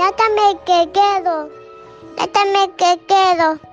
Ya también que quedo. Ya también que quedo.